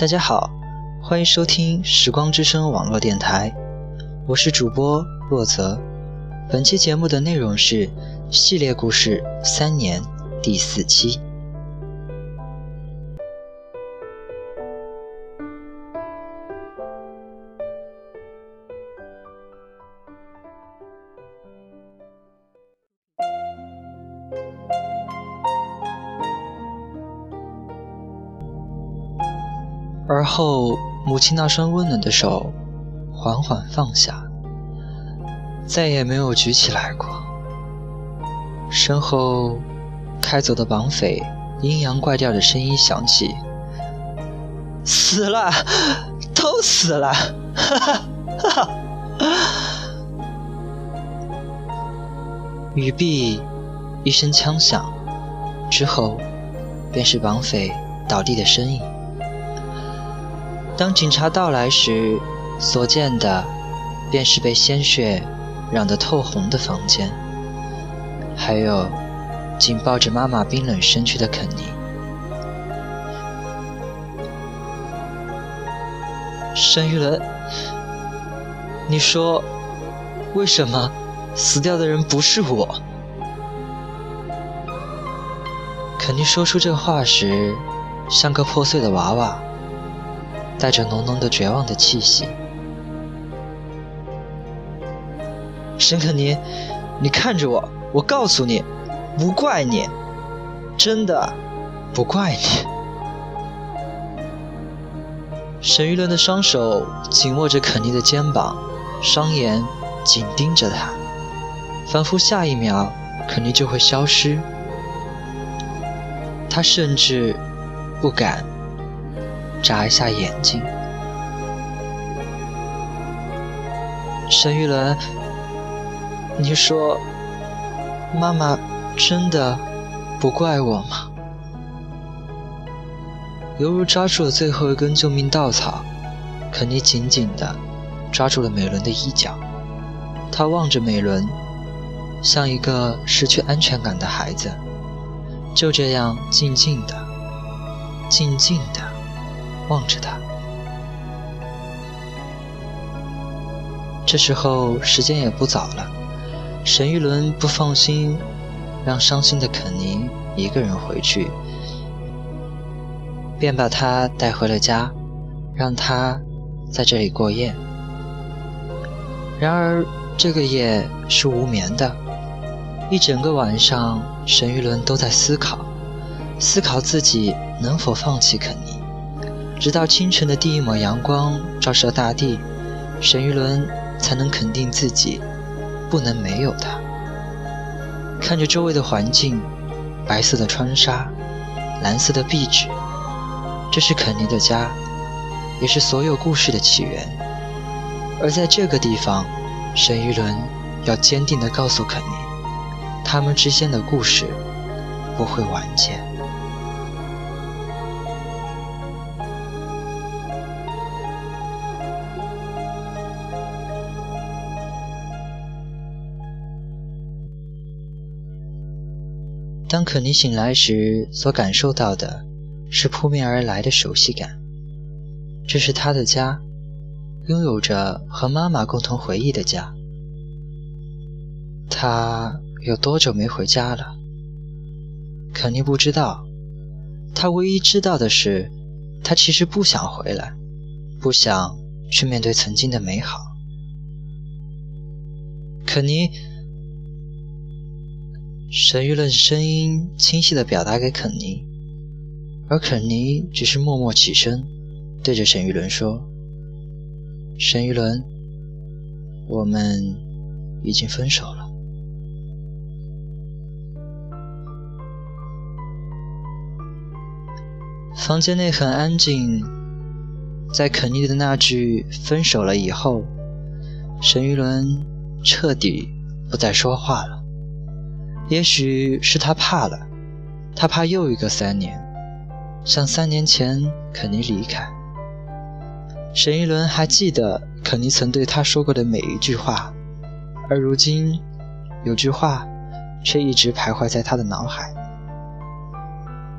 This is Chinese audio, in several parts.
大家好，欢迎收听时光之声网络电台，我是主播洛泽。本期节目的内容是系列故事三年第四期。而后，母亲那双温暖的手缓缓放下，再也没有举起来过。身后，开走的绑匪阴阳怪调的声音响起：“死了，都死了！”哈哈哈哈。雨毕，一声枪响，之后便是绑匪倒地的身影。当警察到来时，所见的便是被鲜血染得透红的房间，还有紧抱着妈妈冰冷身躯的肯尼。沈玉伦，你说，为什么死掉的人不是我？肯尼说出这话时，像个破碎的娃娃。带着浓浓的绝望的气息，沈肯尼，你看着我，我告诉你，不怪你，真的不怪你。沈玉伦的双手紧握着肯尼的肩膀，双眼紧盯着他，仿佛下一秒肯尼就会消失。他甚至不敢。眨一下眼睛，沈玉伦，你说，妈妈真的不怪我吗？犹如抓住了最后一根救命稻草，肯尼紧紧地抓住了美伦的衣角。他望着美伦，像一个失去安全感的孩子，就这样静静的，静静的。望着他，这时候时间也不早了。沈玉伦不放心让伤心的肯尼一个人回去，便把他带回了家，让他在这里过夜。然而这个夜是无眠的，一整个晚上，沈玉伦都在思考，思考自己能否放弃肯尼。直到清晨的第一抹阳光照射大地，沈玉伦才能肯定自己不能没有他。看着周围的环境，白色的窗纱，蓝色的壁纸，这是肯尼的家，也是所有故事的起源。而在这个地方，沈玉伦要坚定地告诉肯尼，他们之间的故事不会完结。当肯尼醒来时，所感受到的是扑面而来的熟悉感。这是他的家，拥有着和妈妈共同回忆的家。他有多久没回家了？肯尼不知道。他唯一知道的是，他其实不想回来，不想去面对曾经的美好。肯尼。沈玉伦声音清晰地表达给肯尼，而肯尼只是默默起身，对着沈玉伦说：“沈玉伦，我们已经分手了。”房间内很安静，在肯尼的那句“分手了”以后，沈玉伦彻底不再说话了。也许是他怕了，他怕又一个三年，像三年前肯尼离开。沈一伦还记得肯尼曾对他说过的每一句话，而如今，有句话却一直徘徊在他的脑海。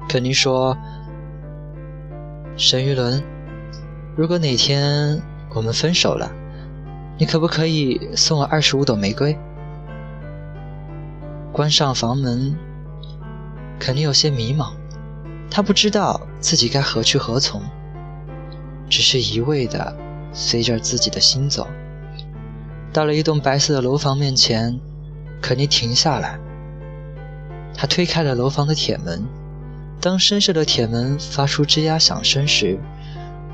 肯尼说：“沈玉伦，如果哪天我们分手了，你可不可以送我二十五朵玫瑰？”关上房门，肯尼有些迷茫，他不知道自己该何去何从，只是一味的随着自己的心走。到了一栋白色的楼房面前，肯尼停下来。他推开了楼房的铁门，当生锈的铁门发出吱呀响声时，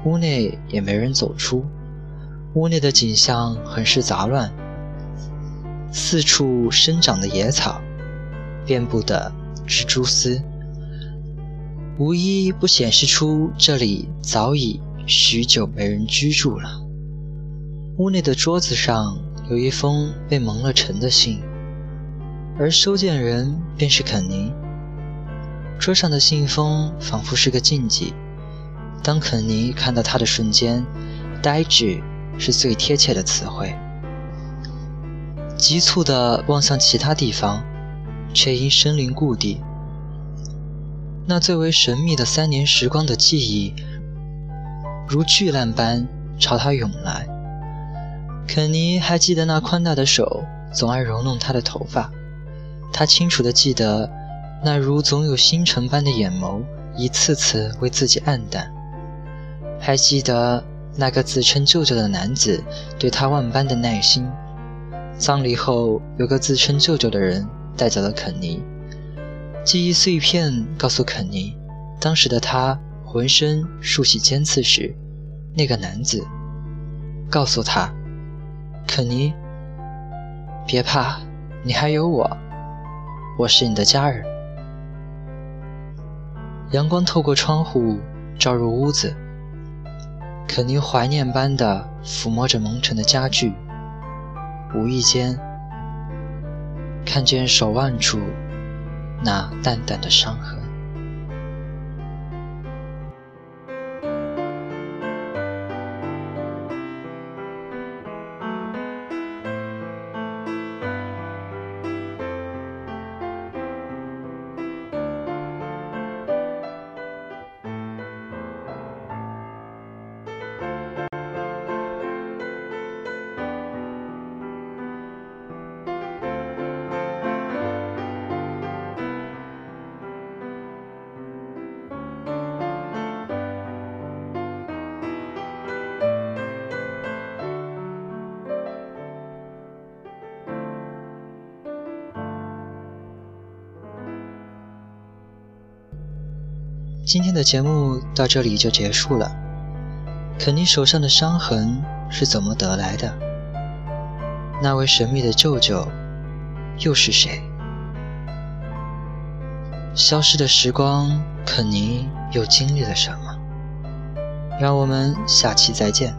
屋内也没人走出。屋内的景象很是杂乱，四处生长的野草，遍布的蜘蛛丝，无一不显示出这里早已许久没人居住了。屋内的桌子上有一封被蒙了尘的信，而收件人便是肯尼。桌上的信封仿佛是个禁忌，当肯尼看到它的瞬间，呆滞是最贴切的词汇。急促地望向其他地方，却因身临故地。那最为神秘的三年时光的记忆，如巨浪般朝他涌来。肯尼还记得那宽大的手总爱揉弄他的头发，他清楚地记得那如总有星辰般的眼眸一次次为自己黯淡，还记得那个自称舅舅的男子对他万般的耐心。葬礼后，有个自称舅舅的人带走了肯尼，记忆碎片告诉肯尼，当时的他浑身竖起尖刺时，那个男子告诉他。肯尼，别怕，你还有我，我是你的家人。阳光透过窗户照入屋子，肯尼怀念般的抚摸着蒙尘的家具，无意间看见手腕处那淡淡的伤痕。今天的节目到这里就结束了。肯尼手上的伤痕是怎么得来的？那位神秘的舅舅又是谁？消失的时光，肯尼又经历了什么？让我们下期再见。